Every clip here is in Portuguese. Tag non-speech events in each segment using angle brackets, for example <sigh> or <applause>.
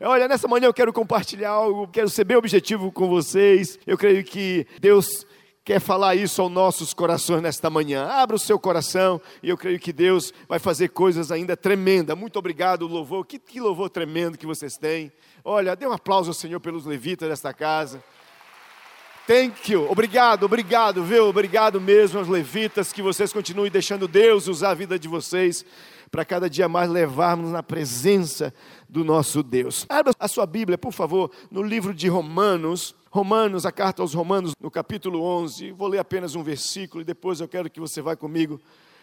Olha, nessa manhã eu quero compartilhar algo, quero ser bem objetivo com vocês. Eu creio que Deus quer falar isso aos nossos corações nesta manhã. Abra o seu coração e eu creio que Deus vai fazer coisas ainda tremendas. Muito obrigado, louvor. Que, que louvor tremendo que vocês têm. Olha, dê um aplauso ao Senhor pelos levitas desta casa. Thank you. Obrigado, obrigado, viu? Obrigado mesmo aos levitas, que vocês continuem deixando Deus usar a vida de vocês para cada dia mais levarmos na presença do nosso Deus. Abra a sua Bíblia, por favor, no livro de Romanos, Romanos, a carta aos Romanos, no capítulo 11. Vou ler apenas um versículo e depois eu quero que você vá comigo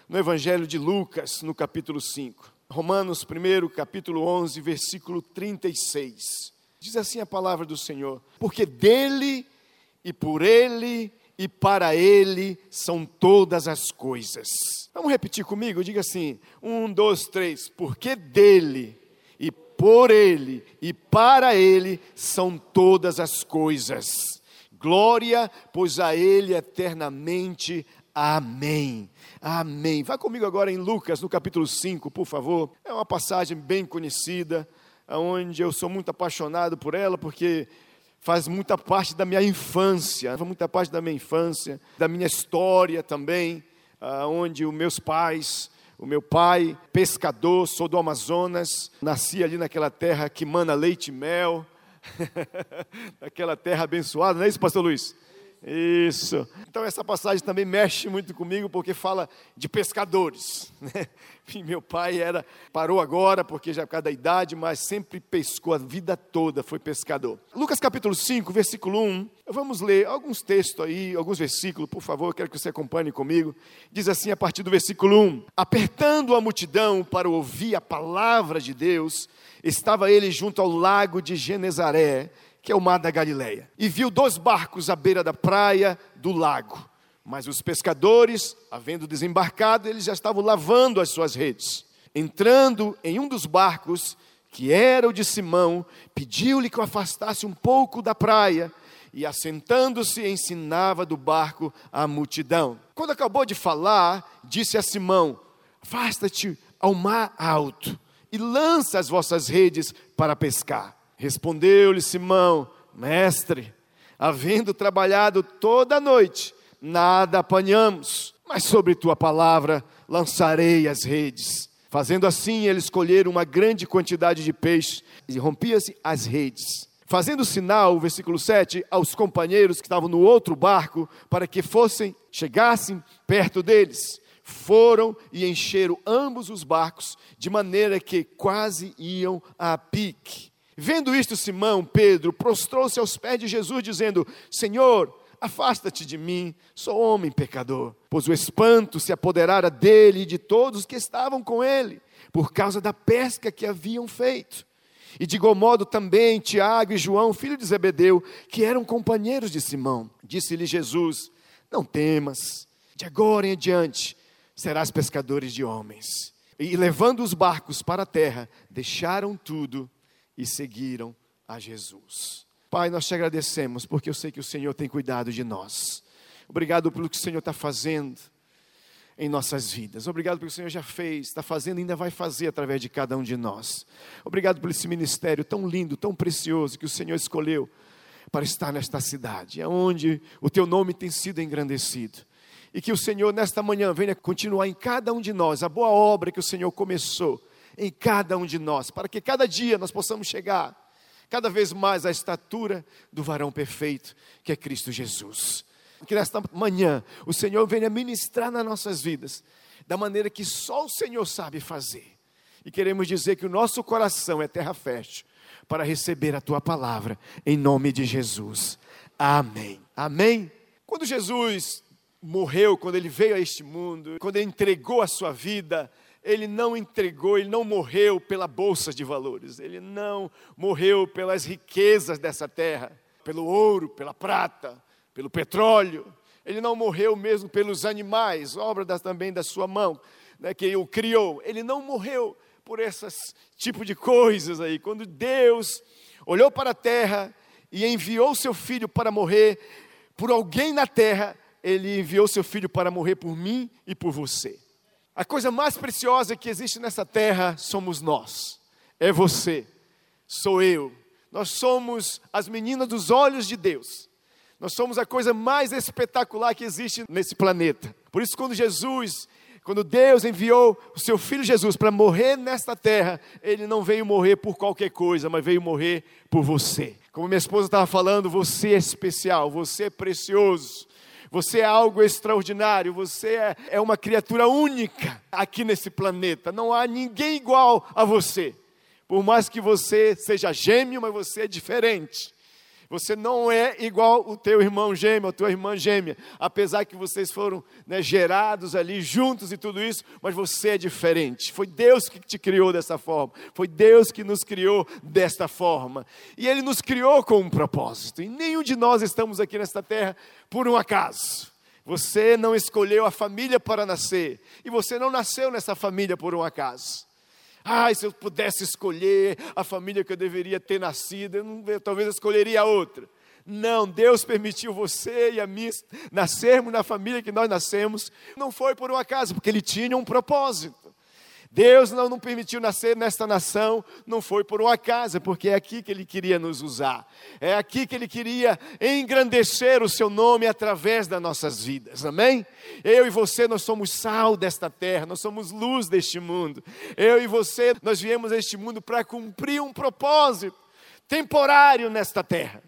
no Evangelho de Lucas, no capítulo 5. Romanos, primeiro, capítulo 11, versículo 36. Diz assim a palavra do Senhor: Porque dele e por Ele e para Ele são todas as coisas. Vamos repetir comigo? Diga assim: um, dois, três. Porque dele e por Ele e para Ele são todas as coisas. Glória, pois a Ele eternamente. Amém. Amém. Vá comigo agora em Lucas, no capítulo 5, por favor. É uma passagem bem conhecida, onde eu sou muito apaixonado por ela, porque faz muita parte da minha infância, faz muita parte da minha infância, da minha história também, onde os meus pais, o meu pai, pescador, sou do Amazonas, nasci ali naquela terra que mana leite e mel, <laughs> naquela terra abençoada, não é isso, pastor Luiz? Isso. Então essa passagem também mexe muito comigo porque fala de pescadores. <laughs> Né? Meu pai era parou agora porque já é por causa da idade, mas sempre pescou a vida toda, foi pescador. Lucas capítulo 5, versículo 1. Vamos ler alguns textos aí, alguns versículos, por favor, eu quero que você acompanhe comigo. Diz assim a partir do versículo 1: Apertando a multidão para ouvir a palavra de Deus, estava ele junto ao lago de Genezaré que é o mar da Galileia, e viu dois barcos à beira da praia do lago. Mas os pescadores, havendo desembarcado, eles já estavam lavando as suas redes. Entrando em um dos barcos, que era o de Simão, pediu-lhe que o afastasse um pouco da praia, e assentando-se ensinava do barco a multidão. Quando acabou de falar, disse a Simão: Afasta-te ao mar alto e lança as vossas redes para pescar. Respondeu-lhe Simão: Mestre, havendo trabalhado toda a noite, nada apanhamos, mas sobre tua palavra lançarei as redes. Fazendo assim, eles colheram uma grande quantidade de peixe e rompia-se as redes. Fazendo sinal, versículo 7, aos companheiros que estavam no outro barco, para que fossem, chegassem perto deles. Foram e encheram ambos os barcos, de maneira que quase iam a pique. Vendo isto, Simão, Pedro, prostrou-se aos pés de Jesus, dizendo: Senhor, afasta-te de mim, sou homem pecador. Pois o espanto se apoderara dele e de todos os que estavam com ele, por causa da pesca que haviam feito. E de igual modo também Tiago e João, filho de Zebedeu, que eram companheiros de Simão. Disse-lhe Jesus: Não temas, de agora em diante serás pescadores de homens. E levando os barcos para a terra, deixaram tudo e seguiram a Jesus. Pai, nós te agradecemos porque eu sei que o Senhor tem cuidado de nós. Obrigado pelo que o Senhor está fazendo em nossas vidas. Obrigado pelo que o Senhor já fez, está fazendo e ainda vai fazer através de cada um de nós. Obrigado por esse ministério tão lindo, tão precioso que o Senhor escolheu para estar nesta cidade, onde o teu nome tem sido engrandecido. E que o Senhor, nesta manhã, venha continuar em cada um de nós a boa obra que o Senhor começou em cada um de nós, para que cada dia nós possamos chegar cada vez mais à estatura do varão perfeito, que é Cristo Jesus. Que nesta manhã o Senhor venha ministrar nas nossas vidas, da maneira que só o Senhor sabe fazer. E queremos dizer que o nosso coração é terra fértil para receber a tua palavra, em nome de Jesus. Amém. Amém. Quando Jesus morreu, quando ele veio a este mundo, quando ele entregou a sua vida, ele não entregou, ele não morreu pela bolsa de valores, ele não morreu pelas riquezas dessa terra, pelo ouro, pela prata, pelo petróleo. Ele não morreu mesmo pelos animais, obra das, também da sua mão, né, que o criou. Ele não morreu por esses tipo de coisas aí. Quando Deus olhou para a terra e enviou seu filho para morrer por alguém na terra, ele enviou seu filho para morrer por mim e por você. A coisa mais preciosa que existe nessa terra somos nós, é você. sou eu. Nós somos as meninas dos olhos de Deus. Nós somos a coisa mais espetacular que existe nesse planeta. Por isso, quando Jesus, quando Deus enviou o seu filho Jesus para morrer nesta terra, ele não veio morrer por qualquer coisa, mas veio morrer por você. Como minha esposa estava falando, você é especial, você é precioso. Você é algo extraordinário, você é, é uma criatura única aqui nesse planeta. Não há ninguém igual a você. Por mais que você seja gêmeo, mas você é diferente. Você não é igual o teu irmão gêmeo, a tua irmã gêmea, apesar que vocês foram né, gerados ali juntos e tudo isso, mas você é diferente. Foi Deus que te criou dessa forma, foi Deus que nos criou desta forma, e Ele nos criou com um propósito. E nenhum de nós estamos aqui nesta terra por um acaso. Você não escolheu a família para nascer, e você não nasceu nessa família por um acaso. Ai, se eu pudesse escolher a família que eu deveria ter nascido, eu não, eu, talvez eu escolheria outra. Não, Deus permitiu você e a mim nascermos na família que nós nascemos. Não foi por um acaso, porque Ele tinha um propósito. Deus não nos permitiu nascer nesta nação, não foi por um acaso, é porque é aqui que Ele queria nos usar. É aqui que Ele queria engrandecer o Seu nome através das nossas vidas, amém? Eu e você, nós somos sal desta terra, nós somos luz deste mundo. Eu e você, nós viemos a este mundo para cumprir um propósito temporário nesta terra.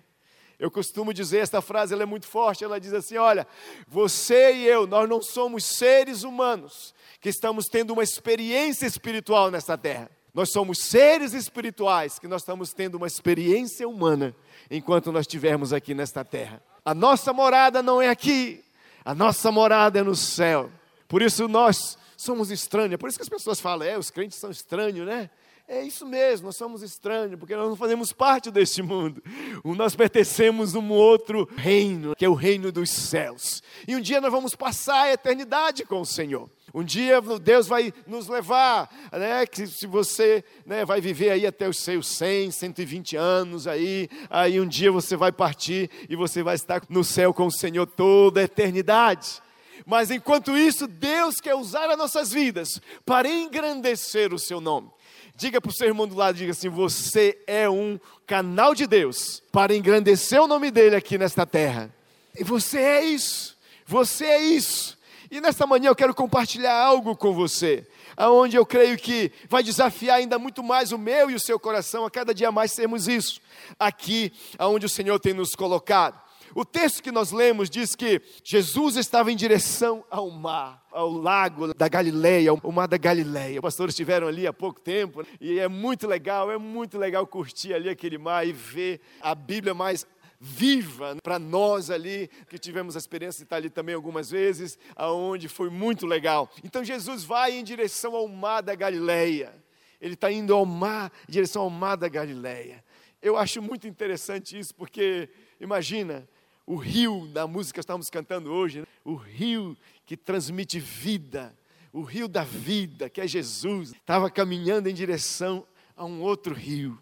Eu costumo dizer esta frase, ela é muito forte. Ela diz assim: Olha, você e eu, nós não somos seres humanos que estamos tendo uma experiência espiritual nesta terra. Nós somos seres espirituais que nós estamos tendo uma experiência humana enquanto nós estivermos aqui nesta terra. A nossa morada não é aqui, a nossa morada é no céu. Por isso nós somos estranhos. É por isso que as pessoas falam, é, os crentes são estranhos, né? É isso mesmo, nós somos estranhos, porque nós não fazemos parte deste mundo. Nós pertencemos a um outro reino, que é o reino dos céus. E um dia nós vamos passar a eternidade com o Senhor. Um dia Deus vai nos levar, né? Que se você né, vai viver aí até os seus 100, 120 anos aí, aí um dia você vai partir e você vai estar no céu com o Senhor toda a eternidade. Mas enquanto isso, Deus quer usar as nossas vidas para engrandecer o seu nome. Diga para o seu irmão do lado, diga assim: você é um canal de Deus para engrandecer o nome dele aqui nesta terra. E você é isso. Você é isso. E nesta manhã eu quero compartilhar algo com você, aonde eu creio que vai desafiar ainda muito mais o meu e o seu coração a cada dia mais sermos isso. Aqui aonde o Senhor tem nos colocado. O texto que nós lemos diz que Jesus estava em direção ao mar, ao lago da Galileia, o mar da Galileia. Os pastores estiveram ali há pouco tempo e é muito legal, é muito legal curtir ali aquele mar e ver a Bíblia mais viva para nós ali, que tivemos a experiência de estar ali também algumas vezes, aonde foi muito legal. Então Jesus vai em direção ao mar da Galileia. Ele está indo ao mar, em direção ao mar da Galileia. Eu acho muito interessante isso, porque imagina, o rio da música que estamos cantando hoje, né? o rio que transmite vida, o rio da vida, que é Jesus, estava caminhando em direção a um outro rio,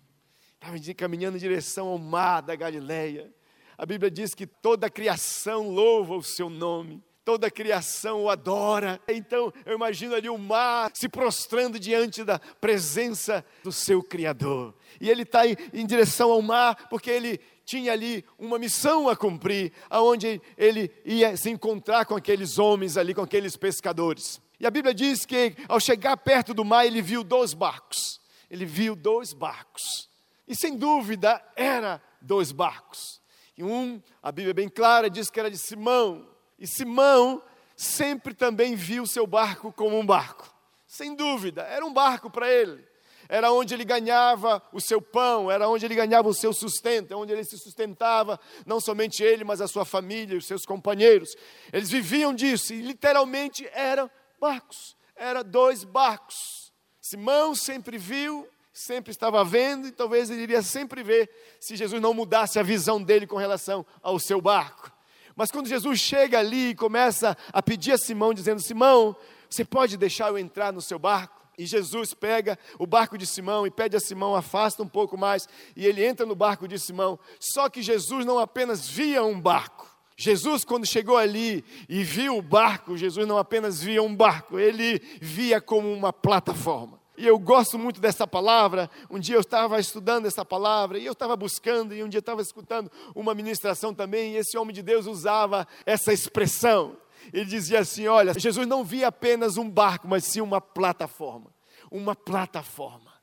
estava caminhando em direção ao mar da Galileia. A Bíblia diz que toda a criação louva o seu nome toda a criação o adora. Então eu imagino ali o mar se prostrando diante da presença do seu Criador. E ele está em direção ao mar porque ele tinha ali uma missão a cumprir, aonde ele ia se encontrar com aqueles homens ali, com aqueles pescadores. E a Bíblia diz que ao chegar perto do mar, ele viu dois barcos. Ele viu dois barcos. E sem dúvida, era dois barcos. E um, a Bíblia é bem clara, diz que era de Simão. E Simão sempre também viu seu barco como um barco. Sem dúvida, era um barco para ele era onde ele ganhava o seu pão, era onde ele ganhava o seu sustento, é onde ele se sustentava, não somente ele, mas a sua família, os seus companheiros. Eles viviam disso e literalmente eram barcos, eram dois barcos. Simão sempre viu, sempre estava vendo e talvez ele iria sempre ver se Jesus não mudasse a visão dele com relação ao seu barco. Mas quando Jesus chega ali e começa a pedir a Simão, dizendo: Simão, você pode deixar eu entrar no seu barco? E Jesus pega o barco de Simão e pede a Simão, afasta um pouco mais, e ele entra no barco de Simão. Só que Jesus não apenas via um barco. Jesus, quando chegou ali e viu o barco, Jesus não apenas via um barco, ele via como uma plataforma. E eu gosto muito dessa palavra. Um dia eu estava estudando essa palavra e eu estava buscando, e um dia eu estava escutando uma ministração também, e esse homem de Deus usava essa expressão. Ele dizia assim: Olha, Jesus não via apenas um barco, mas sim uma plataforma. Uma plataforma.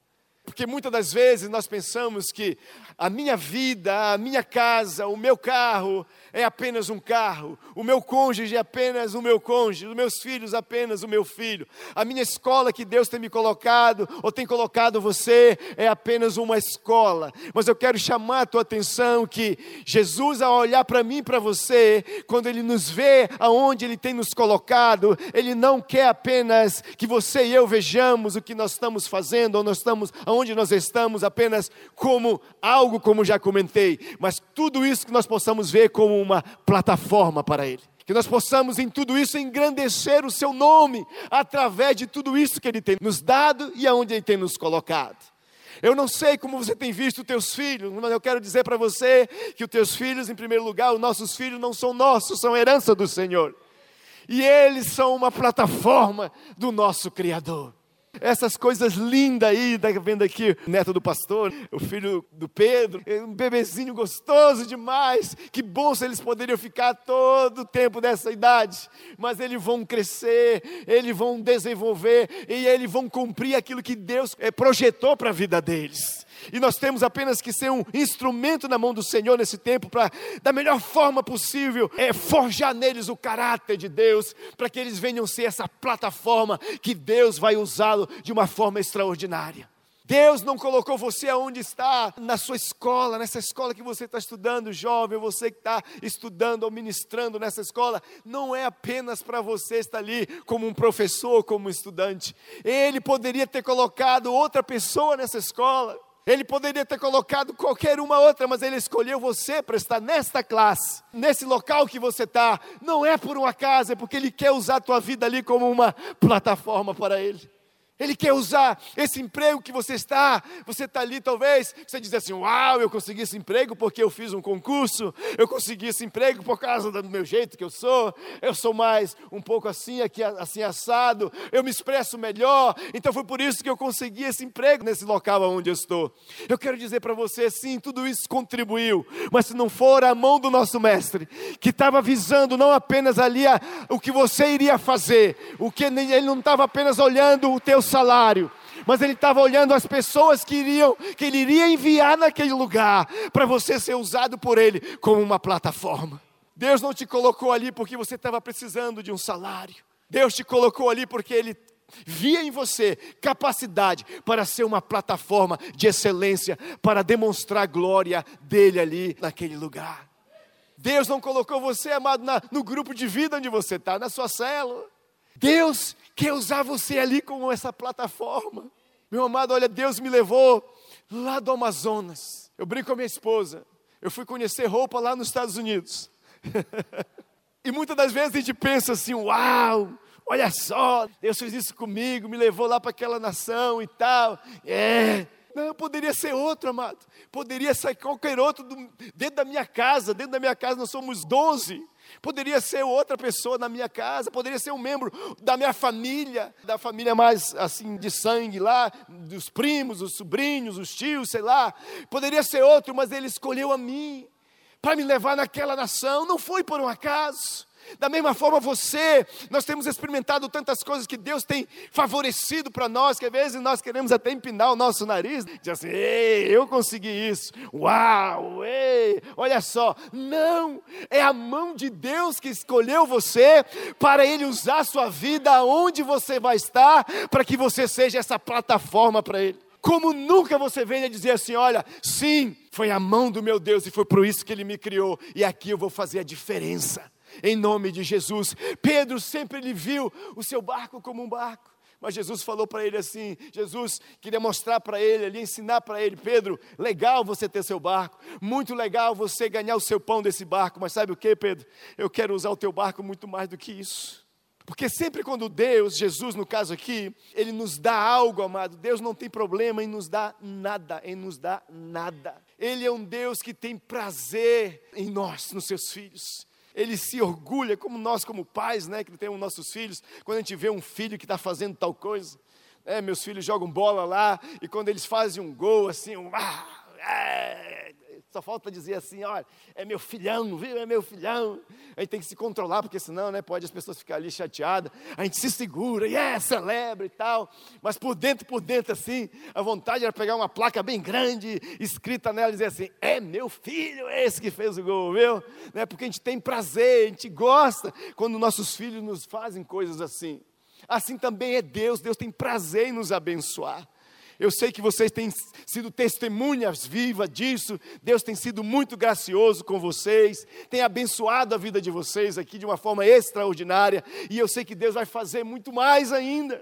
Porque muitas das vezes nós pensamos que a minha vida, a minha casa, o meu carro é apenas um carro, o meu cônjuge é apenas o meu cônjuge, os meus filhos apenas o meu filho, a minha escola que Deus tem me colocado ou tem colocado você é apenas uma escola. Mas eu quero chamar a tua atenção que Jesus, ao olhar para mim e para você, quando Ele nos vê aonde Ele tem nos colocado, Ele não quer apenas que você e eu vejamos o que nós estamos fazendo ou nós estamos aonde nós estamos apenas como algo, como já comentei, mas tudo isso que nós possamos ver como uma plataforma para Ele. Que nós possamos em tudo isso engrandecer o Seu nome, através de tudo isso que Ele tem nos dado e aonde Ele tem nos colocado. Eu não sei como você tem visto teus filhos, mas eu quero dizer para você que os teus filhos, em primeiro lugar, os nossos filhos não são nossos, são herança do Senhor. E eles são uma plataforma do nosso Criador. Essas coisas lindas aí, tá vendo aqui, neto do pastor, o filho do Pedro, um bebezinho gostoso demais. Que bom se eles poderiam ficar todo o tempo dessa idade. Mas eles vão crescer, eles vão desenvolver e eles vão cumprir aquilo que Deus eh, projetou para a vida deles. E nós temos apenas que ser um instrumento na mão do Senhor nesse tempo para, da melhor forma possível, é, forjar neles o caráter de Deus, para que eles venham ser essa plataforma que Deus vai usá-lo de uma forma extraordinária. Deus não colocou você aonde está, na sua escola, nessa escola que você está estudando, jovem, você que está estudando ou ministrando nessa escola, não é apenas para você estar ali como um professor, como um estudante. Ele poderia ter colocado outra pessoa nessa escola. Ele poderia ter colocado qualquer uma outra, mas ele escolheu você para estar nesta classe, nesse local que você está. Não é por um acaso, é porque ele quer usar a tua vida ali como uma plataforma para ele. Ele quer usar esse emprego que você está, você está ali talvez, você diz assim, uau, eu consegui esse emprego porque eu fiz um concurso, eu consegui esse emprego por causa do meu jeito que eu sou, eu sou mais um pouco assim, aqui assim assado, eu me expresso melhor, então foi por isso que eu consegui esse emprego nesse local onde eu estou. Eu quero dizer para você, sim, tudo isso contribuiu, mas se não for a mão do nosso mestre, que estava visando não apenas ali a, o que você iria fazer, o que ele não estava apenas olhando o teu salário, mas ele estava olhando as pessoas que iriam, que ele iria enviar naquele lugar para você ser usado por ele como uma plataforma. Deus não te colocou ali porque você estava precisando de um salário. Deus te colocou ali porque ele via em você capacidade para ser uma plataforma de excelência, para demonstrar a glória dele ali naquele lugar. Deus não colocou você, amado, na, no grupo de vida onde você está, na sua célula. Deus quer usar você ali como essa plataforma. Meu amado, olha, Deus me levou lá do Amazonas. Eu brinco com a minha esposa. Eu fui conhecer roupa lá nos Estados Unidos. <laughs> e muitas das vezes a gente pensa assim: uau, olha só, Deus fez isso comigo, me levou lá para aquela nação e tal. É. Não, poderia ser outro, amado. Poderia ser qualquer outro do, dentro da minha casa. Dentro da minha casa nós somos doze. Poderia ser outra pessoa na minha casa, poderia ser um membro da minha família, da família mais assim de sangue lá, dos primos, os sobrinhos, os tios, sei lá. Poderia ser outro, mas ele escolheu a mim para me levar naquela nação. Não foi por um acaso. Da mesma forma você, nós temos experimentado tantas coisas que Deus tem favorecido para nós, que às vezes nós queremos até empinar o nosso nariz, dizer assim, ei, eu consegui isso, uau, ei, olha só, não, é a mão de Deus que escolheu você para Ele usar a sua vida onde você vai estar, para que você seja essa plataforma para Ele. Como nunca você venha dizer assim: olha, sim, foi a mão do meu Deus e foi por isso que Ele me criou, e aqui eu vou fazer a diferença em nome de Jesus. Pedro sempre ele viu o seu barco como um barco. Mas Jesus falou para ele assim: Jesus queria mostrar para ele, ali, ensinar para ele, Pedro, legal você ter seu barco, muito legal você ganhar o seu pão desse barco, mas sabe o que, Pedro? Eu quero usar o teu barco muito mais do que isso. Porque sempre quando Deus, Jesus no caso aqui, Ele nos dá algo, amado, Deus não tem problema em nos dar nada, em nos dar nada. Ele é um Deus que tem prazer em nós, nos seus filhos ele se orgulha, como nós, como pais, né, que temos nossos filhos, quando a gente vê um filho que está fazendo tal coisa, É, meus filhos jogam bola lá e quando eles fazem um gol assim, um, ah, é, só falta dizer assim, olha, é meu filhão, viu? É meu filhão. A gente tem que se controlar, porque senão, né, pode as pessoas ficarem ali chateadas. A gente se segura, e yeah, celebra e tal. Mas por dentro, por dentro, assim, a vontade era pegar uma placa bem grande, escrita nela, e dizer assim, é meu filho esse que fez o gol, viu? Né, porque a gente tem prazer, a gente gosta quando nossos filhos nos fazem coisas assim. Assim também é Deus, Deus tem prazer em nos abençoar. Eu sei que vocês têm sido testemunhas vivas disso. Deus tem sido muito gracioso com vocês, tem abençoado a vida de vocês aqui de uma forma extraordinária. E eu sei que Deus vai fazer muito mais ainda.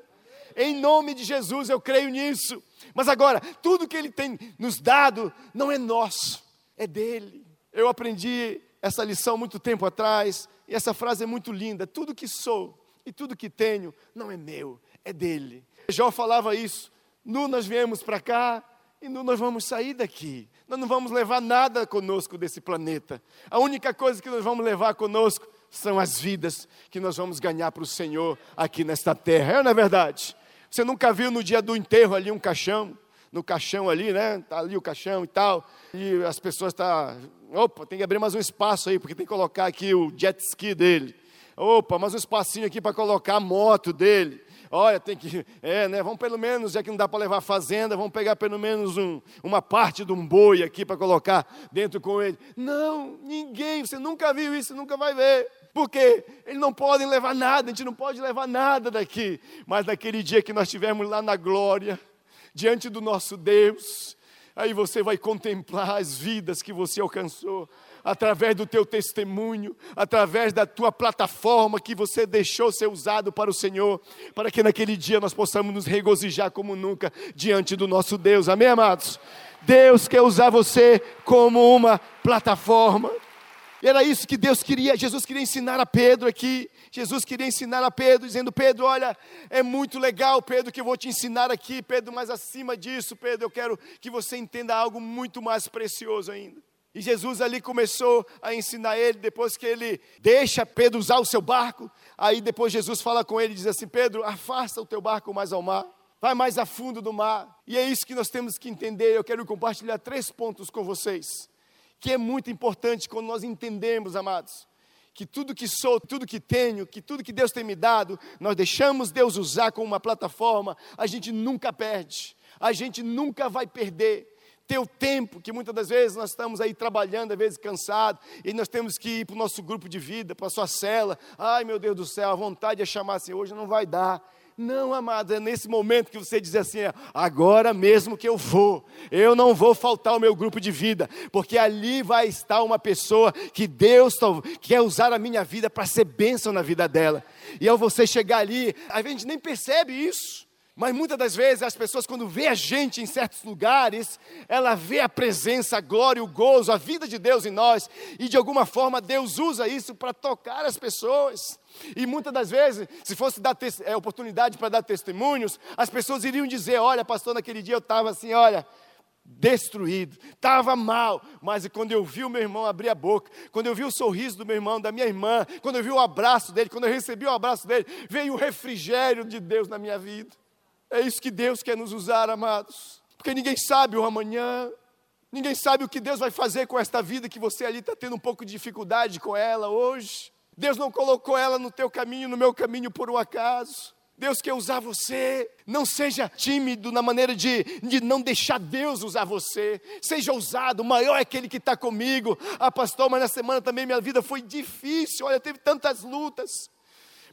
Em nome de Jesus, eu creio nisso. Mas agora, tudo que Ele tem nos dado não é nosso, é dele. Eu aprendi essa lição muito tempo atrás, e essa frase é muito linda: tudo que sou e tudo que tenho não é meu, é dele. Jó falava isso Nu nós viemos para cá e nu nós vamos sair daqui. Nós não vamos levar nada conosco desse planeta. A única coisa que nós vamos levar conosco são as vidas que nós vamos ganhar para o Senhor aqui nesta terra. É, não é verdade? Você nunca viu no dia do enterro ali um caixão? No caixão ali, né? Está ali o caixão e tal. E as pessoas. Tá, opa, tem que abrir mais um espaço aí, porque tem que colocar aqui o jet ski dele. Opa, mais um espacinho aqui para colocar a moto dele. Olha, tem que. É, né? Vamos pelo menos, já que não dá para levar fazenda, vamos pegar pelo menos um, uma parte de um boi aqui para colocar dentro com ele. Não, ninguém, você nunca viu isso, nunca vai ver. Porque eles não podem levar nada, a gente não pode levar nada daqui. Mas naquele dia que nós estivermos lá na glória, diante do nosso Deus, aí você vai contemplar as vidas que você alcançou através do teu testemunho, através da tua plataforma que você deixou ser usado para o Senhor, para que naquele dia nós possamos nos regozijar como nunca diante do nosso Deus. Amém, amados? Deus quer usar você como uma plataforma. E era isso que Deus queria, Jesus queria ensinar a Pedro aqui. Jesus queria ensinar a Pedro, dizendo: Pedro, olha, é muito legal, Pedro, que eu vou te ensinar aqui, Pedro, mas acima disso, Pedro, eu quero que você entenda algo muito mais precioso ainda. E Jesus ali começou a ensinar ele, depois que ele deixa Pedro usar o seu barco, aí depois Jesus fala com ele e diz assim: Pedro, afasta o teu barco mais ao mar, vai mais a fundo do mar. E é isso que nós temos que entender. Eu quero compartilhar três pontos com vocês, que é muito importante quando nós entendemos, amados, que tudo que sou, tudo que tenho, que tudo que Deus tem me dado, nós deixamos Deus usar como uma plataforma, a gente nunca perde, a gente nunca vai perder teu tempo, que muitas das vezes nós estamos aí trabalhando, às vezes cansados, e nós temos que ir para o nosso grupo de vida, para a sua cela. Ai meu Deus do céu, a vontade é chamar assim, hoje não vai dar. Não, amado, é nesse momento que você diz assim: agora mesmo que eu vou, eu não vou faltar ao meu grupo de vida, porque ali vai estar uma pessoa que Deus quer usar a minha vida para ser bênção na vida dela. E ao você chegar ali, a gente nem percebe isso. Mas muitas das vezes as pessoas, quando vê a gente em certos lugares, ela vê a presença, a glória, o gozo, a vida de Deus em nós, e de alguma forma Deus usa isso para tocar as pessoas. E muitas das vezes, se fosse dar é, oportunidade para dar testemunhos, as pessoas iriam dizer: Olha, pastor, naquele dia eu estava assim, olha, destruído, estava mal, mas quando eu vi o meu irmão abrir a boca, quando eu vi o sorriso do meu irmão, da minha irmã, quando eu vi o abraço dele, quando eu recebi o abraço dele, veio o refrigério de Deus na minha vida. É isso que Deus quer nos usar, amados. Porque ninguém sabe o amanhã, ninguém sabe o que Deus vai fazer com esta vida que você ali está tendo um pouco de dificuldade com ela hoje. Deus não colocou ela no teu caminho, no meu caminho por um acaso. Deus quer usar você. Não seja tímido na maneira de, de não deixar Deus usar você. Seja ousado, maior é aquele que está comigo. Ah, pastor, mas na semana também minha vida foi difícil. Olha, teve tantas lutas.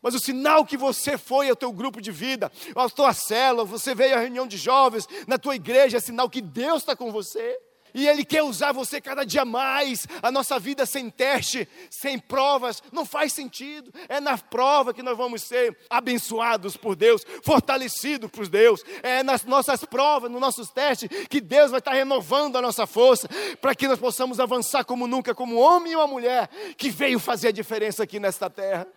Mas o sinal que você foi ao teu grupo de vida, à tua célula, você veio à reunião de jovens, na tua igreja, é sinal que Deus está com você. E Ele quer usar você cada dia mais. A nossa vida sem teste, sem provas, não faz sentido. É na prova que nós vamos ser abençoados por Deus, fortalecidos por Deus. É nas nossas provas, nos nossos testes, que Deus vai estar renovando a nossa força, para que nós possamos avançar como nunca, como homem e uma mulher que veio fazer a diferença aqui nesta terra.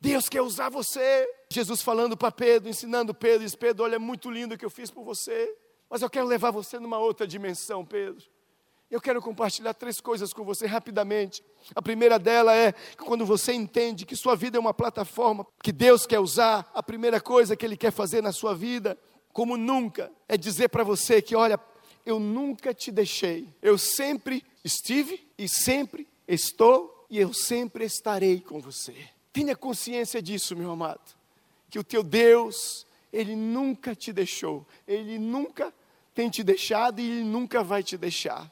Deus quer usar você. Jesus falando para Pedro, ensinando Pedro, diz: Pedro, olha, é muito lindo o que eu fiz por você, mas eu quero levar você numa outra dimensão, Pedro. Eu quero compartilhar três coisas com você rapidamente. A primeira dela é que quando você entende que sua vida é uma plataforma que Deus quer usar, a primeira coisa que Ele quer fazer na sua vida como nunca, é dizer para você que, olha, eu nunca te deixei. Eu sempre estive e sempre estou e eu sempre estarei com você. Tenha consciência disso, meu amado, que o teu Deus, ele nunca te deixou, ele nunca tem te deixado e ele nunca vai te deixar.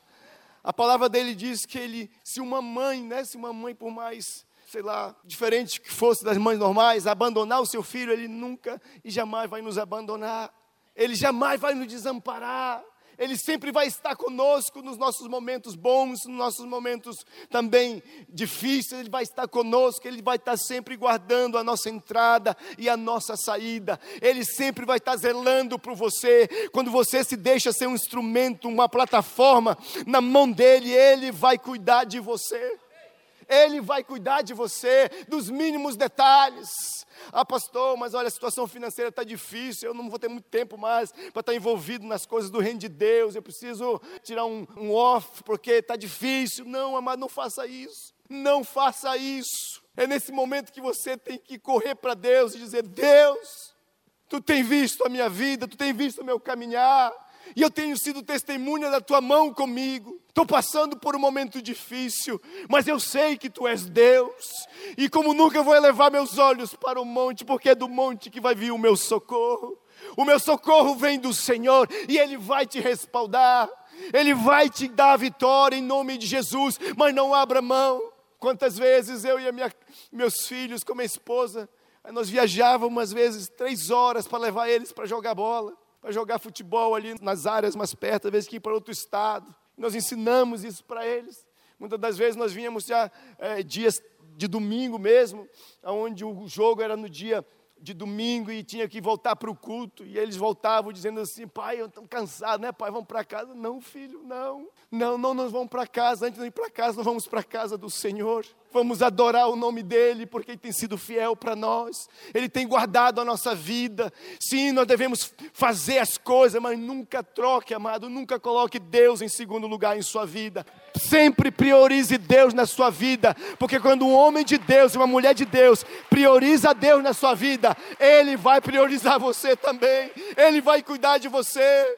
A palavra dele diz que ele, se uma mãe, né, se uma mãe por mais, sei lá, diferente que fosse das mães normais, abandonar o seu filho, ele nunca e jamais vai nos abandonar. Ele jamais vai nos desamparar. Ele sempre vai estar conosco nos nossos momentos bons, nos nossos momentos também difíceis. Ele vai estar conosco, ele vai estar sempre guardando a nossa entrada e a nossa saída. Ele sempre vai estar zelando por você. Quando você se deixa ser um instrumento, uma plataforma na mão dele, ele vai cuidar de você. Ele vai cuidar de você, dos mínimos detalhes. Ah, pastor, mas olha, a situação financeira está difícil, eu não vou ter muito tempo mais para estar envolvido nas coisas do reino de Deus, eu preciso tirar um, um off, porque está difícil. Não, amado, não faça isso. Não faça isso. É nesse momento que você tem que correr para Deus e dizer: Deus, tu tem visto a minha vida, tu tem visto o meu caminhar e eu tenho sido testemunha da tua mão comigo. Estou passando por um momento difícil, mas eu sei que tu és Deus, e como nunca vou elevar meus olhos para o monte, porque é do monte que vai vir o meu socorro. O meu socorro vem do Senhor e Ele vai te respaldar, Ele vai te dar a vitória em nome de Jesus, mas não abra mão. Quantas vezes eu e minha, meus filhos, com minha esposa, nós viajávamos às vezes três horas para levar eles para jogar bola para jogar futebol ali nas áreas mais perto, às vezes que ir para outro estado. Nós ensinamos isso para eles. Muitas das vezes nós vínhamos já é, dias de domingo mesmo, onde o jogo era no dia de domingo e tinha que voltar para o culto. E eles voltavam dizendo assim: pai, eu estou cansado, né, pai? Vamos para casa? Não, filho, não. Não, não, nós vamos para casa. Antes de ir para casa, nós vamos para a casa do Senhor. Vamos adorar o nome dEle, porque Ele tem sido fiel para nós, Ele tem guardado a nossa vida. Sim, nós devemos fazer as coisas, mas nunca troque, amado, nunca coloque Deus em segundo lugar em sua vida. Sempre priorize Deus na sua vida, porque quando um homem de Deus e uma mulher de Deus prioriza Deus na sua vida, Ele vai priorizar você também, Ele vai cuidar de você.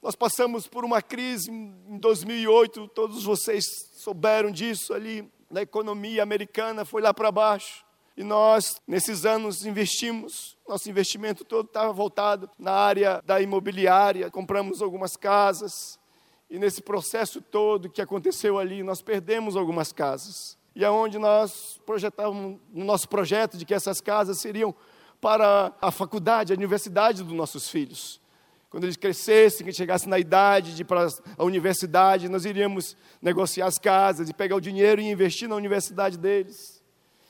Nós passamos por uma crise em 2008, todos vocês souberam disso ali da economia americana foi lá para baixo. E nós, nesses anos, investimos, nosso investimento todo estava voltado na área da imobiliária, compramos algumas casas, e nesse processo todo que aconteceu ali, nós perdemos algumas casas. E aonde nós projetávamos, no nosso projeto de que essas casas seriam para a faculdade, a universidade dos nossos filhos quando eles crescessem, que chegassem na idade de ir para a universidade, nós iríamos negociar as casas e pegar o dinheiro e investir na universidade deles.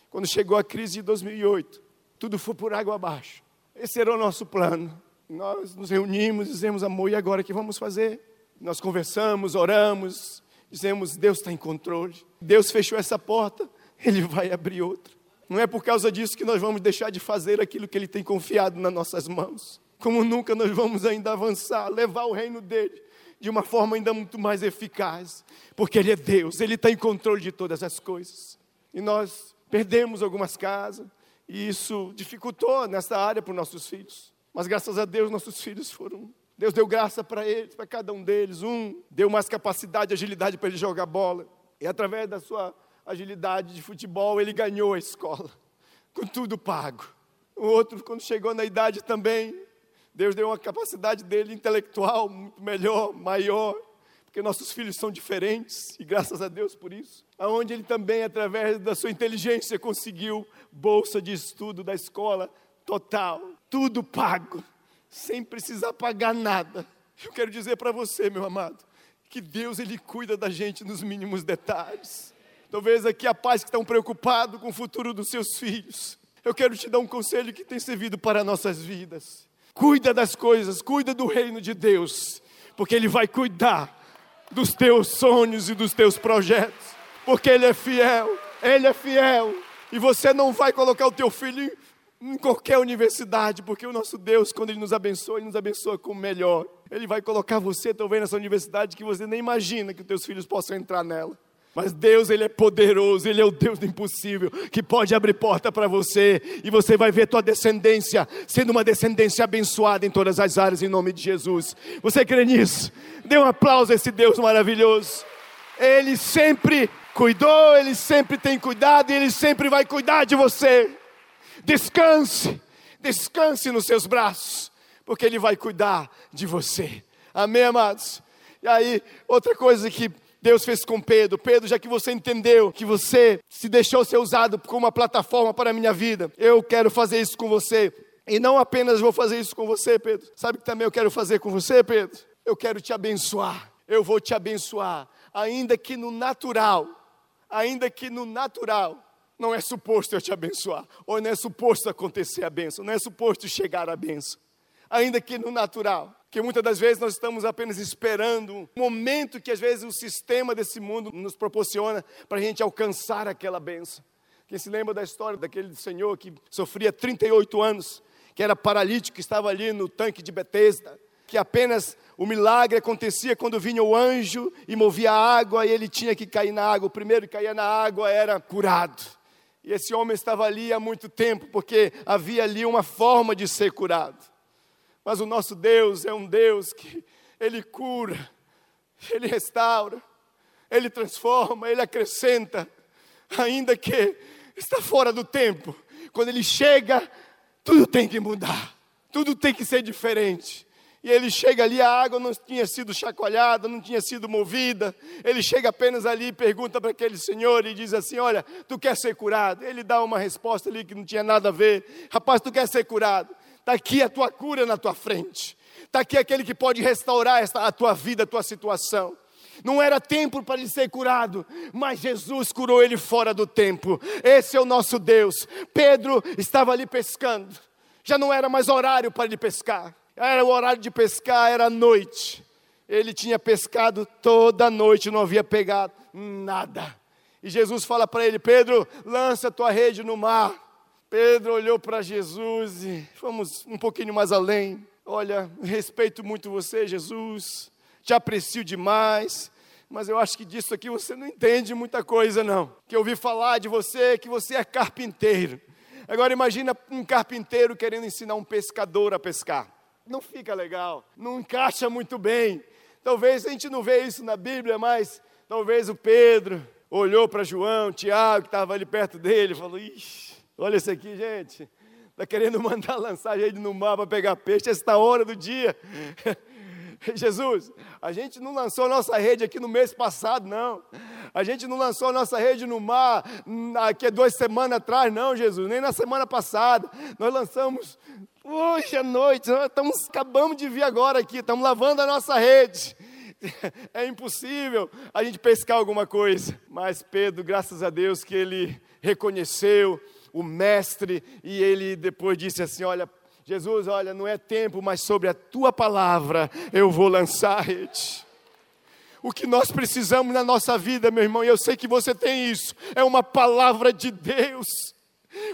Quando chegou a crise de 2008, tudo foi por água abaixo. Esse era o nosso plano. Nós nos reunimos, dizemos, amor, e agora o que vamos fazer? Nós conversamos, oramos, dizemos, Deus está em controle. Deus fechou essa porta, Ele vai abrir outra. Não é por causa disso que nós vamos deixar de fazer aquilo que Ele tem confiado nas nossas mãos como nunca nós vamos ainda avançar, levar o reino dele de uma forma ainda muito mais eficaz, porque ele é Deus, ele está em controle de todas as coisas. E nós perdemos algumas casas, e isso dificultou nessa área para os nossos filhos. Mas graças a Deus, nossos filhos foram. Deus deu graça para eles, para cada um deles. Um deu mais capacidade, agilidade para ele jogar bola. E através da sua agilidade de futebol, ele ganhou a escola, com tudo pago. O outro, quando chegou na idade também, Deus deu uma capacidade dele intelectual muito melhor, maior, porque nossos filhos são diferentes e graças a Deus por isso. Aonde ele também, através da sua inteligência, conseguiu bolsa de estudo da escola total, tudo pago, sem precisar pagar nada. Eu quero dizer para você, meu amado, que Deus ele cuida da gente nos mínimos detalhes. Talvez aqui a paz que estão preocupado com o futuro dos seus filhos. Eu quero te dar um conselho que tem servido para nossas vidas. Cuida das coisas, cuida do reino de Deus, porque Ele vai cuidar dos teus sonhos e dos teus projetos, porque Ele é fiel, Ele é fiel, e você não vai colocar o teu filho em qualquer universidade, porque o nosso Deus, quando Ele nos abençoa, Ele nos abençoa com o melhor. Ele vai colocar você talvez nessa universidade que você nem imagina que os teus filhos possam entrar nela. Mas Deus, Ele é poderoso, Ele é o Deus do impossível, que pode abrir porta para você, e você vai ver tua descendência sendo uma descendência abençoada em todas as áreas, em nome de Jesus. Você crê nisso? Dê um aplauso a esse Deus maravilhoso. Ele sempre cuidou, Ele sempre tem cuidado, e Ele sempre vai cuidar de você. Descanse, descanse nos seus braços, porque Ele vai cuidar de você. Amém, amados? E aí, outra coisa que Deus fez com Pedro. Pedro, já que você entendeu que você se deixou ser usado como uma plataforma para a minha vida, eu quero fazer isso com você. E não apenas vou fazer isso com você, Pedro. Sabe que também eu quero fazer com você, Pedro? Eu quero te abençoar. Eu vou te abençoar, ainda que no natural, ainda que no natural não é suposto eu te abençoar, ou não é suposto acontecer a benção, não é suposto chegar a benção, ainda que no natural. Que muitas das vezes nós estamos apenas esperando um momento que às vezes o sistema desse mundo nos proporciona para a gente alcançar aquela benção. Quem se lembra da história daquele senhor que sofria 38 anos, que era paralítico, que estava ali no tanque de Betesda, que apenas o milagre acontecia quando vinha o anjo e movia a água e ele tinha que cair na água. O primeiro que caía na água era curado. E esse homem estava ali há muito tempo, porque havia ali uma forma de ser curado. Mas o nosso Deus é um Deus que Ele cura, Ele restaura, Ele transforma, Ele acrescenta, ainda que está fora do tempo. Quando Ele chega, tudo tem que mudar, tudo tem que ser diferente. E ele chega ali, a água não tinha sido chacoalhada, não tinha sido movida. Ele chega apenas ali e pergunta para aquele senhor e diz assim: Olha, tu quer ser curado? Ele dá uma resposta ali que não tinha nada a ver. Rapaz, tu quer ser curado? Está aqui a tua cura na tua frente. Está aqui aquele que pode restaurar esta, a tua vida, a tua situação. Não era tempo para ele ser curado, mas Jesus curou ele fora do tempo. Esse é o nosso Deus. Pedro estava ali pescando. Já não era mais horário para ele pescar. Era o horário de pescar, era noite. Ele tinha pescado toda noite, não havia pegado nada. E Jesus fala para ele: Pedro, lança a tua rede no mar. Pedro olhou para Jesus e vamos um pouquinho mais além. Olha, respeito muito você, Jesus, te aprecio demais, mas eu acho que disso aqui você não entende muita coisa, não. Que eu ouvi falar de você que você é carpinteiro. Agora imagina um carpinteiro querendo ensinar um pescador a pescar. Não fica legal, não encaixa muito bem. Talvez a gente não vê isso na Bíblia, mas talvez o Pedro olhou para João, Tiago, que estava ali perto dele, e falou: Ixi Olha esse aqui, gente. Está querendo mandar <laughs> lançar gente no mar para pegar peixe esta hora do dia. <laughs> Jesus, a gente não lançou nossa rede aqui no mês passado, não. A gente não lançou nossa rede no mar aqui duas semanas atrás, não, Jesus, nem na semana passada. Nós lançamos hoje à noite, nós estamos, acabamos de vir agora aqui, estamos lavando a nossa rede. <laughs> É impossível a gente pescar alguma coisa. Mas Pedro, graças a Deus que ele reconheceu o mestre, e ele depois disse assim: Olha, Jesus, olha, não é tempo, mas sobre a tua palavra eu vou lançar a rede. O que nós precisamos na nossa vida, meu irmão, e eu sei que você tem isso, é uma palavra de Deus.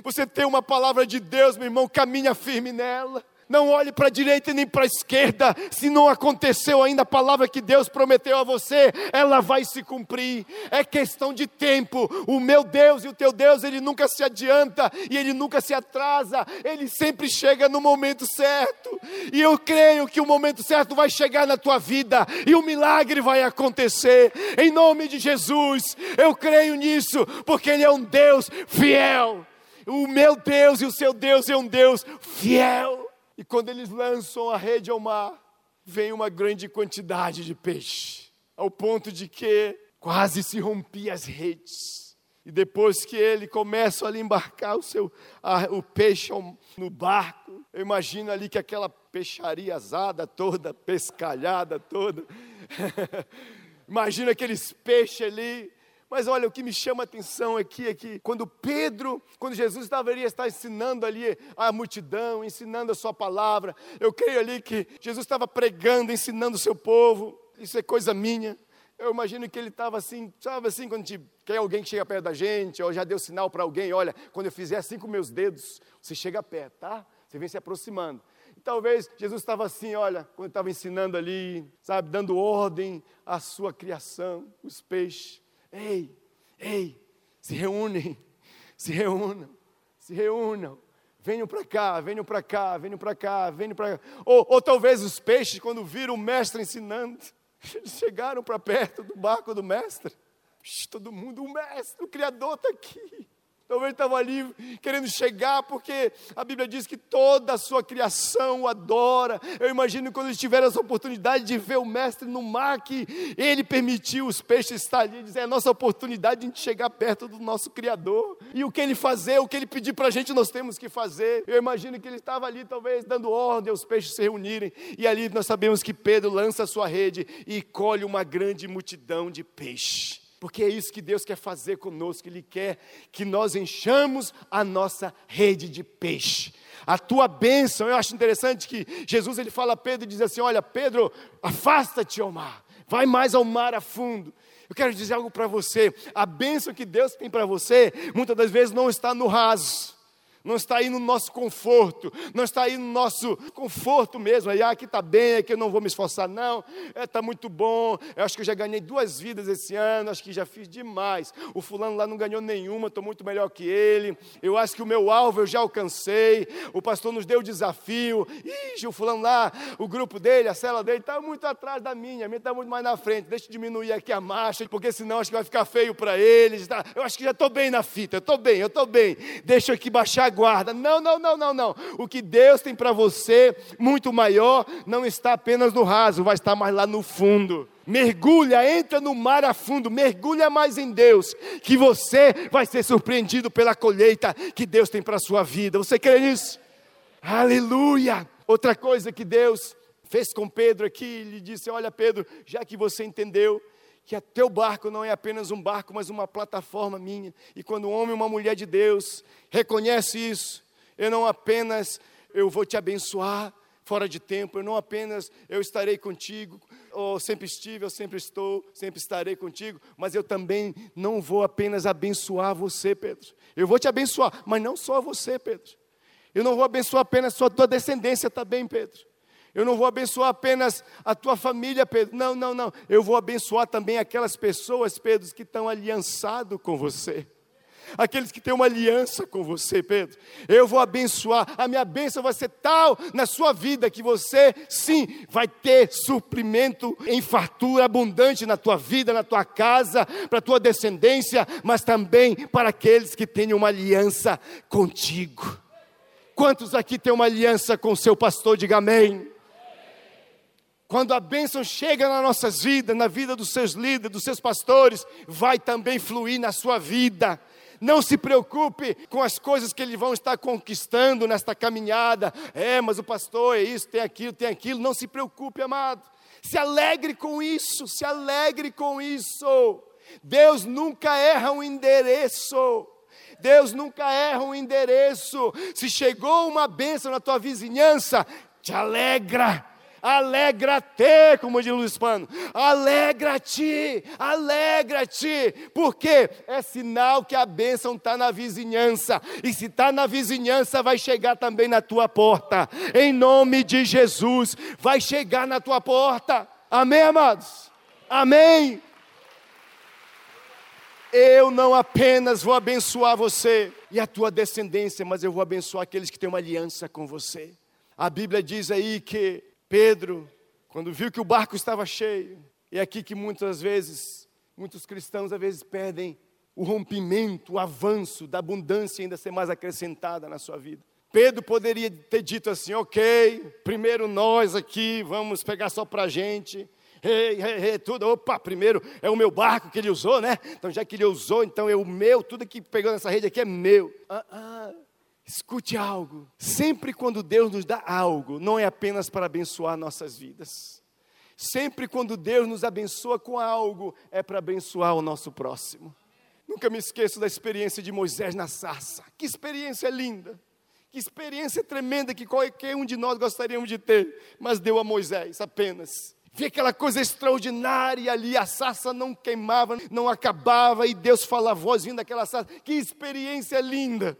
Você tem uma palavra de Deus, meu irmão, caminha firme nela não olhe para a direita nem para a esquerda, se não aconteceu ainda a palavra que Deus prometeu a você, ela vai se cumprir, é questão de tempo. O meu Deus e o teu Deus, ele nunca se adianta e ele nunca se atrasa, ele sempre chega no momento certo, e eu creio que o momento certo vai chegar na tua vida e o milagre vai acontecer, em nome de Jesus, eu creio nisso, porque Ele é um Deus fiel. O meu Deus e o seu Deus é um Deus fiel. E quando eles lançam a rede ao mar, vem uma grande quantidade de peixe, ao ponto de que quase se rompia as redes. E depois que ele começa a embarcar o, seu, a, o peixe no barco, eu imagino ali que aquela peixaria azada toda, pescalhada toda. <laughs> imagina aqueles peixes ali, mas olha, o que me chama a atenção aqui é que quando Pedro, quando Jesus deveria estar ensinando ali a multidão, ensinando a sua palavra, eu creio ali que Jesus estava pregando, ensinando o seu povo, isso é coisa minha. Eu imagino que ele estava assim, sabe assim, quando te, quer alguém que chega perto da gente, ou já deu sinal para alguém, olha, quando eu fizer assim com meus dedos, você chega perto, tá? Você vem se aproximando. E talvez Jesus estava assim, olha, quando estava ensinando ali, sabe, dando ordem à sua criação, os peixes Ei, ei, se reúnem, <laughs> se reúnam, se reúnam. Venham para cá, venham para cá, venham para cá, venham para cá. Ou, ou talvez os peixes, quando viram o mestre ensinando, <laughs> chegaram para perto do barco do mestre. Todo mundo, o mestre, o Criador está aqui. Talvez estava ali querendo chegar, porque a Bíblia diz que toda a sua criação o adora. Eu imagino quando eles tiveram essa oportunidade de ver o Mestre no mar, que ele permitiu os peixes estar ali, dizer, é a nossa oportunidade de chegar perto do nosso Criador. E o que ele fazer, o que ele pedir para a gente, nós temos que fazer. Eu imagino que ele estava ali, talvez, dando ordem aos peixes se reunirem. E ali nós sabemos que Pedro lança a sua rede e colhe uma grande multidão de peixes porque é isso que Deus quer fazer conosco, Ele quer que nós enchamos a nossa rede de peixe. A tua bênção, eu acho interessante que Jesus ele fala a Pedro e diz assim: Olha, Pedro, afasta-te ao mar, vai mais ao mar a fundo. Eu quero dizer algo para você: a bênção que Deus tem para você, muitas das vezes não está no raso não está aí no nosso conforto, não está aí no nosso conforto mesmo. Aí, ah, aqui está bem, aqui eu não vou me esforçar, não, está é, tá muito bom. Eu acho que eu já ganhei duas vidas esse ano, acho que já fiz demais. O fulano lá não ganhou nenhuma, estou muito melhor que ele. Eu acho que o meu alvo eu já alcancei. O pastor nos deu o desafio. Ixi, o fulano lá, o grupo dele, a cela dele, está muito atrás da minha, a minha está muito mais na frente. Deixa eu diminuir aqui a marcha, porque senão acho que vai ficar feio para eles. Tá? Eu acho que já estou bem na fita, estou bem, eu estou bem. Deixa eu aqui baixar guarda. Não, não, não, não, não. O que Deus tem para você, muito maior, não está apenas no raso, vai estar mais lá no fundo. Mergulha, entra no mar a fundo, mergulha mais em Deus, que você vai ser surpreendido pela colheita que Deus tem para a sua vida. Você crê nisso? Aleluia! Outra coisa que Deus fez com Pedro aqui, ele disse: Olha, Pedro, já que você entendeu que o teu barco não é apenas um barco, mas uma plataforma minha. E quando um homem e uma mulher de Deus reconhece isso, eu não apenas eu vou te abençoar fora de tempo, eu não apenas eu estarei contigo, ou sempre estive, eu sempre estou, sempre estarei contigo, mas eu também não vou apenas abençoar você, Pedro. Eu vou te abençoar, mas não só você, Pedro. Eu não vou abençoar apenas sua tua descendência também, Pedro. Eu não vou abençoar apenas a tua família, Pedro. Não, não, não. Eu vou abençoar também aquelas pessoas, Pedro, que estão aliançados com você. Aqueles que têm uma aliança com você, Pedro. Eu vou abençoar. A minha bênção vai ser tal na sua vida que você, sim, vai ter suprimento em fartura abundante na tua vida, na tua casa, para a tua descendência, mas também para aqueles que têm uma aliança contigo. Quantos aqui têm uma aliança com o seu pastor? Diga amém. Quando a bênção chega nas nossas vidas, na vida dos seus líderes, dos seus pastores, vai também fluir na sua vida. Não se preocupe com as coisas que eles vão estar conquistando nesta caminhada. É, mas o pastor é isso, tem aquilo, tem aquilo. Não se preocupe, amado. Se alegre com isso, se alegre com isso. Deus nunca erra um endereço. Deus nunca erra um endereço. Se chegou uma bênção na tua vizinhança, te alegra Alegra-te, como diz Luiz Pano. Alegra-te, alegra-te. Porque é sinal que a bênção está na vizinhança. E se está na vizinhança, vai chegar também na tua porta. Em nome de Jesus, vai chegar na tua porta. Amém, amados? Amém. Eu não apenas vou abençoar você e a tua descendência, mas eu vou abençoar aqueles que têm uma aliança com você. A Bíblia diz aí que Pedro, quando viu que o barco estava cheio, é aqui que muitas vezes, muitos cristãos às vezes perdem o rompimento, o avanço da abundância ainda ser mais acrescentada na sua vida. Pedro poderia ter dito assim: ok, primeiro nós aqui, vamos pegar só para a gente. Ei, ei, ei, tudo, opa, primeiro é o meu barco que ele usou, né? Então, já que ele usou, então é o meu, tudo que pegou nessa rede aqui é meu. Ah, ah. Escute algo. Sempre quando Deus nos dá algo, não é apenas para abençoar nossas vidas. Sempre quando Deus nos abençoa com algo, é para abençoar o nosso próximo. Nunca me esqueço da experiência de Moisés na sarça. Que experiência linda. Que experiência tremenda que qualquer um de nós gostaríamos de ter, mas deu a Moisés apenas. Vi aquela coisa extraordinária ali, a sarça não queimava, não acabava, e Deus fala a voz vindo daquela sarça. Que experiência linda.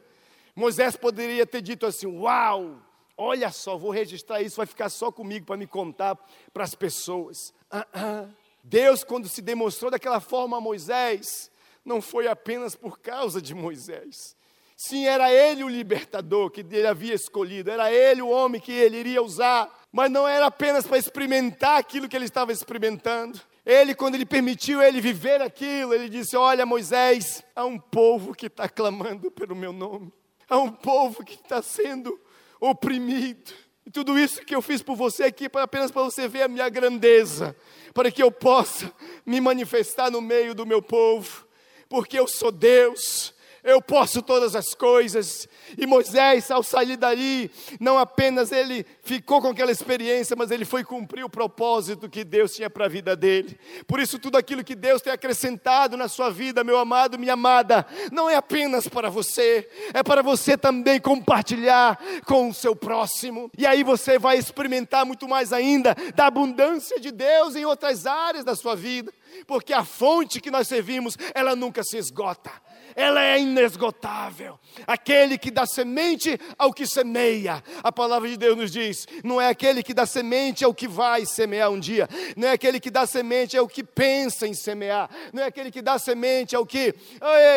Moisés poderia ter dito assim: Uau, olha só, vou registrar isso, vai ficar só comigo para me contar para as pessoas. Ah, ah. Deus, quando se demonstrou daquela forma a Moisés, não foi apenas por causa de Moisés. Sim, era ele o libertador que ele havia escolhido, era ele o homem que ele iria usar, mas não era apenas para experimentar aquilo que ele estava experimentando. Ele, quando ele permitiu ele viver aquilo, ele disse: Olha, Moisés, há um povo que está clamando pelo meu nome, há um povo que está sendo oprimido. E tudo isso que eu fiz por você aqui, apenas para você ver a minha grandeza, para que eu possa me manifestar no meio do meu povo, porque eu sou Deus, eu posso todas as coisas. E Moisés, ao sair dali, não apenas ele ficou com aquela experiência, mas ele foi cumprir o propósito que Deus tinha para a vida dele. Por isso, tudo aquilo que Deus tem acrescentado na sua vida, meu amado, minha amada, não é apenas para você, é para você também compartilhar com o seu próximo. E aí você vai experimentar muito mais ainda da abundância de Deus em outras áreas da sua vida porque a fonte que nós servimos, ela nunca se esgota ela é inesgotável. Aquele que dá semente ao que semeia, a palavra de Deus nos diz, não é aquele que dá semente ao que vai semear um dia, não é aquele que dá semente ao que pensa em semear, não é aquele que dá semente ao que,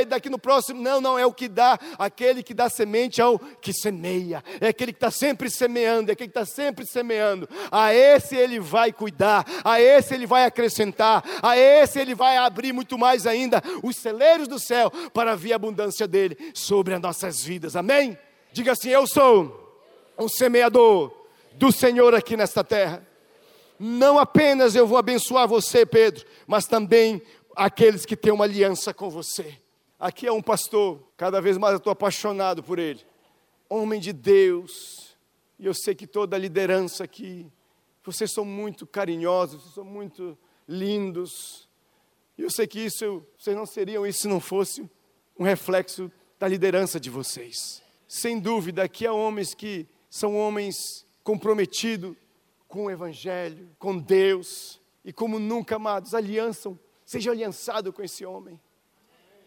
daqui no próximo, não, não, é o que dá, aquele que dá semente ao que semeia, é aquele que está sempre semeando, é aquele que está sempre semeando, a esse ele vai cuidar, a esse ele vai acrescentar, a esse ele vai abrir muito mais ainda os celeiros do céu para para a abundância dele sobre as nossas vidas. Amém? Diga assim: Eu sou um semeador do Senhor aqui nesta terra. Não apenas eu vou abençoar você, Pedro, mas também aqueles que têm uma aliança com você. Aqui é um pastor, cada vez mais eu estou apaixonado por ele. Homem de Deus, e eu sei que toda a liderança aqui, vocês são muito carinhosos, vocês são muito lindos. E eu sei que isso, vocês não seriam isso se não fosse um reflexo da liderança de vocês. Sem dúvida, aqui há homens que são homens comprometidos com o Evangelho, com Deus, e como nunca, amados, aliançam, seja aliançado com esse homem.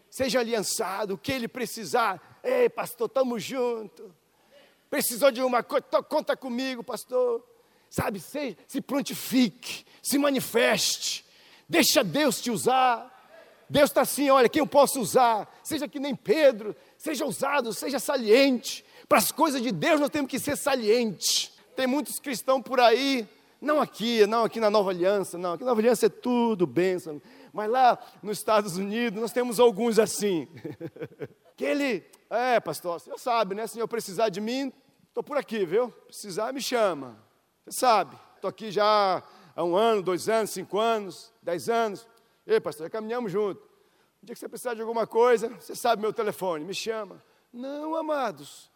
Seja aliançado, o que ele precisar. Ei, pastor, estamos juntos. Precisou de uma coisa, conta comigo, pastor. Sabe, se, se prontifique, se manifeste, deixa Deus te usar. Deus está assim, olha, quem eu posso usar? Seja que nem Pedro, seja usado, seja saliente. Para as coisas de Deus nós temos que ser saliente. Tem muitos cristãos por aí, não aqui, não aqui na Nova Aliança, não, aqui na Nova Aliança é tudo bênção. Mas lá nos Estados Unidos nós temos alguns assim. <laughs> que ele, é pastor, você sabe, né? Se eu precisar de mim, estou por aqui, viu? Precisar, me chama. Você sabe, estou aqui já há um ano, dois anos, cinco anos, dez anos. Ei, pastor, caminhamos junto. Um dia que você precisar de alguma coisa, você sabe meu telefone, me chama. Não, amados.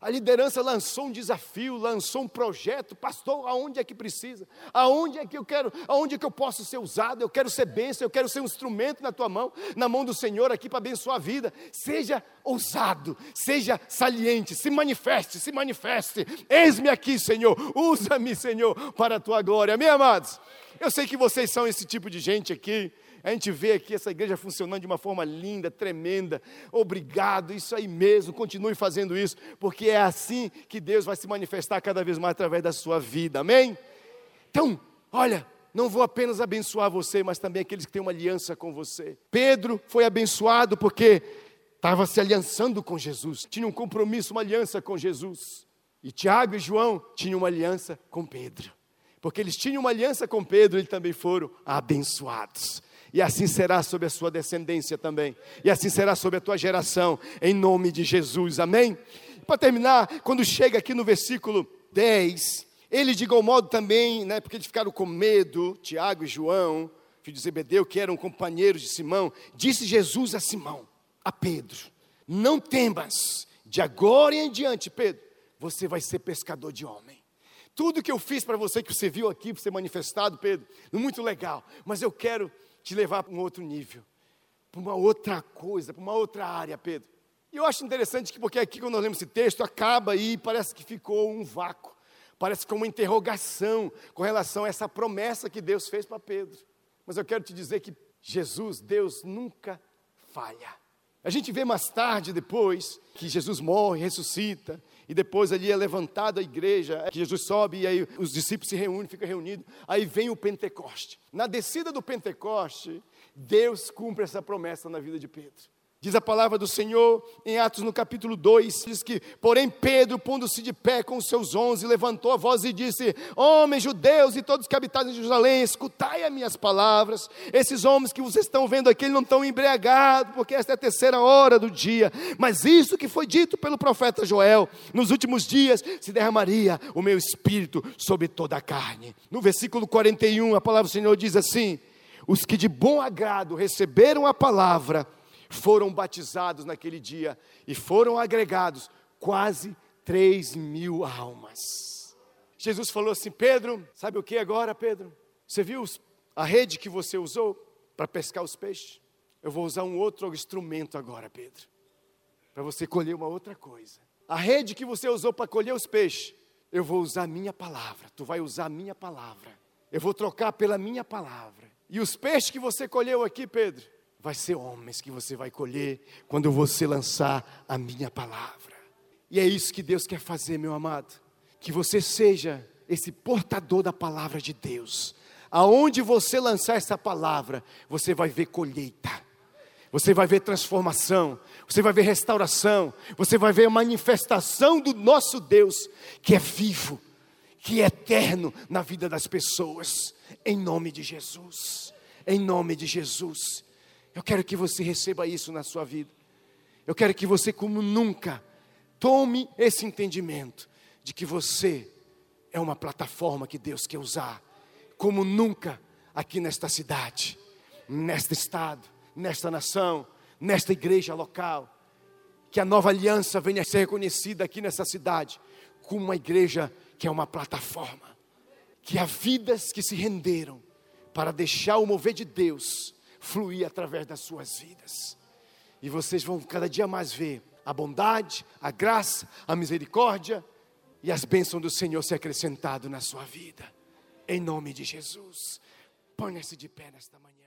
A liderança lançou um desafio, lançou um projeto, pastor, aonde é que precisa? Aonde é que eu quero? Aonde é que eu posso ser usado? Eu quero ser bênção, eu quero ser um instrumento na tua mão, na mão do Senhor aqui para abençoar a vida. Seja ousado, seja saliente, se manifeste, se manifeste. Eis-me aqui, Senhor. Usa-me, Senhor, para a tua glória. Amém, amados. Eu sei que vocês são esse tipo de gente aqui. A gente vê aqui essa igreja funcionando de uma forma linda, tremenda. Obrigado, isso aí mesmo. Continue fazendo isso, porque é assim que Deus vai se manifestar cada vez mais através da sua vida. Amém? Então, olha, não vou apenas abençoar você, mas também aqueles que têm uma aliança com você. Pedro foi abençoado porque estava se aliançando com Jesus, tinha um compromisso, uma aliança com Jesus. E Tiago e João tinham uma aliança com Pedro porque eles tinham uma aliança com Pedro, eles também foram abençoados. E assim será sobre a sua descendência também. E assim será sobre a tua geração, em nome de Jesus. Amém? Para terminar, quando chega aqui no versículo 10, eles de igual modo também, né, porque eles ficaram com medo, Tiago e João, filho de Zebedeu, que eram companheiros de Simão, disse Jesus a Simão, a Pedro: Não temas, de agora em diante, Pedro, você vai ser pescador de homem. Tudo que eu fiz para você, que você viu aqui, para ser manifestado, Pedro, muito legal. Mas eu quero te levar para um outro nível, para uma outra coisa, para uma outra área, Pedro. E eu acho interessante que, porque aqui, quando nós lemos esse texto, acaba aí, parece que ficou um vácuo. Parece que uma interrogação com relação a essa promessa que Deus fez para Pedro. Mas eu quero te dizer que Jesus, Deus, nunca falha. A gente vê mais tarde, depois, que Jesus morre, ressuscita, e depois ali é levantada a igreja, que Jesus sobe e aí os discípulos se reúnem, ficam reunidos. Aí vem o Pentecoste. Na descida do Pentecoste, Deus cumpre essa promessa na vida de Pedro. Diz a palavra do Senhor em Atos no capítulo 2, diz que, porém Pedro, pondo-se de pé com os seus onze, levantou a voz e disse: Homens judeus e todos que habitaram em Jerusalém, escutai as minhas palavras. Esses homens que vocês estão vendo aqui, não estão embriagados, porque esta é a terceira hora do dia. Mas isso que foi dito pelo profeta Joel, nos últimos dias se derramaria o meu espírito sobre toda a carne. No versículo 41, a palavra do Senhor diz assim: Os que de bom agrado receberam a palavra, foram batizados naquele dia e foram agregados quase 3 mil almas. Jesus falou assim: Pedro, sabe o que agora, Pedro? Você viu a rede que você usou para pescar os peixes? Eu vou usar um outro instrumento agora, Pedro, para você colher uma outra coisa. A rede que você usou para colher os peixes, eu vou usar a minha palavra. Tu vai usar a minha palavra. Eu vou trocar pela minha palavra. E os peixes que você colheu aqui, Pedro, vai ser homens que você vai colher quando você lançar a minha palavra. E é isso que Deus quer fazer, meu amado. Que você seja esse portador da palavra de Deus. Aonde você lançar essa palavra, você vai ver colheita. Você vai ver transformação, você vai ver restauração, você vai ver a manifestação do nosso Deus, que é vivo, que é eterno na vida das pessoas, em nome de Jesus. Em nome de Jesus. Eu quero que você receba isso na sua vida. Eu quero que você, como nunca, tome esse entendimento de que você é uma plataforma que Deus quer usar, como nunca aqui nesta cidade, neste estado, nesta nação, nesta igreja local. Que a nova aliança venha a ser reconhecida aqui nessa cidade como uma igreja que é uma plataforma. Que há vidas que se renderam para deixar o mover de Deus fluir através das suas vidas. E vocês vão cada dia mais ver a bondade, a graça, a misericórdia e as bênçãos do Senhor se acrescentado na sua vida. Em nome de Jesus. Ponha-se de pé nesta manhã.